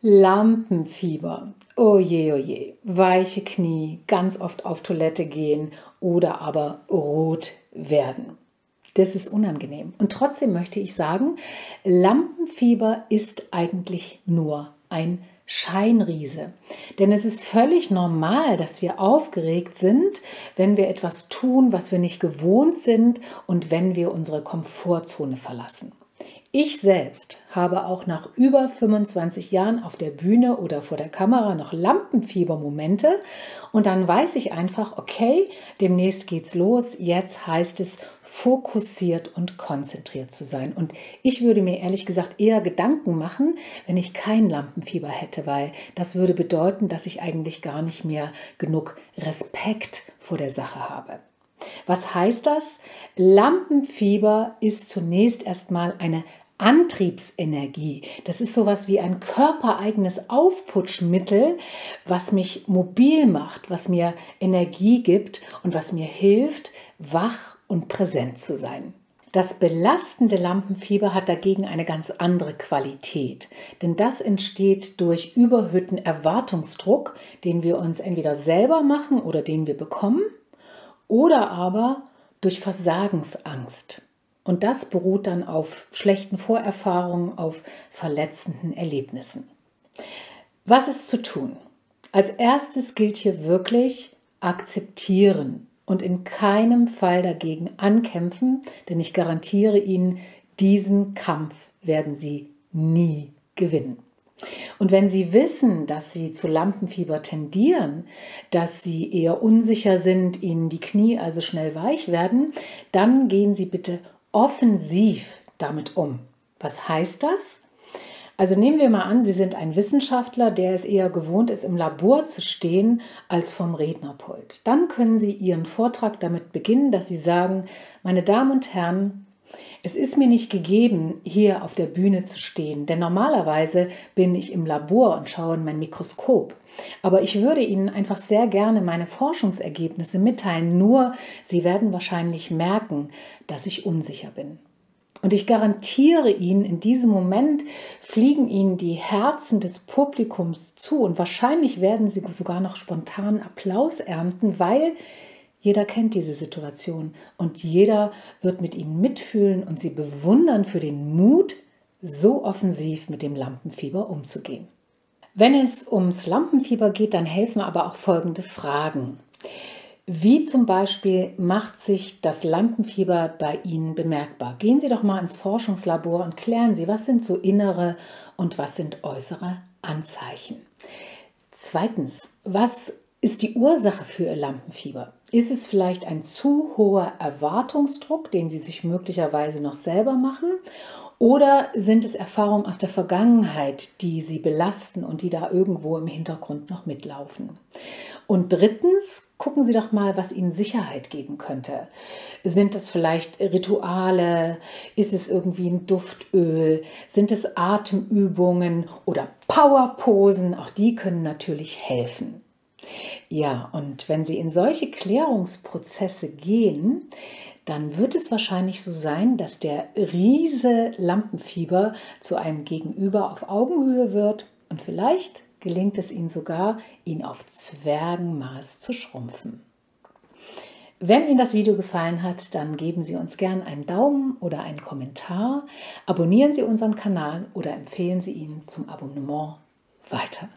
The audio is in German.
Lampenfieber. Oje, oje. Weiche Knie, ganz oft auf Toilette gehen oder aber rot werden. Das ist unangenehm. Und trotzdem möchte ich sagen, Lampenfieber ist eigentlich nur ein Scheinriese. Denn es ist völlig normal, dass wir aufgeregt sind, wenn wir etwas tun, was wir nicht gewohnt sind und wenn wir unsere Komfortzone verlassen. Ich selbst habe auch nach über 25 Jahren auf der Bühne oder vor der Kamera noch Lampenfiebermomente und dann weiß ich einfach, okay, demnächst geht's los, jetzt heißt es fokussiert und konzentriert zu sein. Und ich würde mir ehrlich gesagt eher Gedanken machen, wenn ich kein Lampenfieber hätte, weil das würde bedeuten, dass ich eigentlich gar nicht mehr genug Respekt vor der Sache habe. Was heißt das? Lampenfieber ist zunächst erstmal eine Antriebsenergie. Das ist sowas wie ein körpereigenes Aufputschmittel, was mich mobil macht, was mir Energie gibt und was mir hilft, wach und präsent zu sein. Das belastende Lampenfieber hat dagegen eine ganz andere Qualität, denn das entsteht durch überhöhten Erwartungsdruck, den wir uns entweder selber machen oder den wir bekommen, oder aber durch Versagensangst. Und das beruht dann auf schlechten Vorerfahrungen, auf verletzenden Erlebnissen. Was ist zu tun? Als erstes gilt hier wirklich akzeptieren und in keinem Fall dagegen ankämpfen, denn ich garantiere Ihnen, diesen Kampf werden Sie nie gewinnen. Und wenn Sie wissen, dass Sie zu Lampenfieber tendieren, dass Sie eher unsicher sind, Ihnen die Knie also schnell weich werden, dann gehen Sie bitte offensiv damit um. Was heißt das? Also nehmen wir mal an, Sie sind ein Wissenschaftler, der es eher gewohnt ist, im Labor zu stehen als vom Rednerpult. Dann können Sie Ihren Vortrag damit beginnen, dass Sie sagen, meine Damen und Herren, es ist mir nicht gegeben, hier auf der Bühne zu stehen, denn normalerweise bin ich im Labor und schaue in mein Mikroskop. Aber ich würde Ihnen einfach sehr gerne meine Forschungsergebnisse mitteilen, nur Sie werden wahrscheinlich merken, dass ich unsicher bin. Und ich garantiere Ihnen, in diesem Moment fliegen Ihnen die Herzen des Publikums zu und wahrscheinlich werden Sie sogar noch spontan Applaus ernten, weil jeder kennt diese Situation und jeder wird mit ihnen mitfühlen und sie bewundern für den Mut, so offensiv mit dem Lampenfieber umzugehen. Wenn es ums Lampenfieber geht, dann helfen aber auch folgende Fragen. Wie zum Beispiel macht sich das Lampenfieber bei Ihnen bemerkbar? Gehen Sie doch mal ins Forschungslabor und klären Sie, was sind so innere und was sind äußere Anzeichen. Zweitens, was ist die Ursache für Ihr Lampenfieber? Ist es vielleicht ein zu hoher Erwartungsdruck, den Sie sich möglicherweise noch selber machen? Oder sind es Erfahrungen aus der Vergangenheit, die Sie belasten und die da irgendwo im Hintergrund noch mitlaufen? Und drittens, gucken Sie doch mal, was Ihnen Sicherheit geben könnte. Sind es vielleicht Rituale? Ist es irgendwie ein Duftöl? Sind es Atemübungen oder Powerposen? Auch die können natürlich helfen. Ja, und wenn Sie in solche Klärungsprozesse gehen, dann wird es wahrscheinlich so sein, dass der Riese Lampenfieber zu einem Gegenüber auf Augenhöhe wird und vielleicht gelingt es Ihnen sogar, ihn auf Zwergenmaß zu schrumpfen. Wenn Ihnen das Video gefallen hat, dann geben Sie uns gern einen Daumen oder einen Kommentar, abonnieren Sie unseren Kanal oder empfehlen Sie ihn zum Abonnement weiter.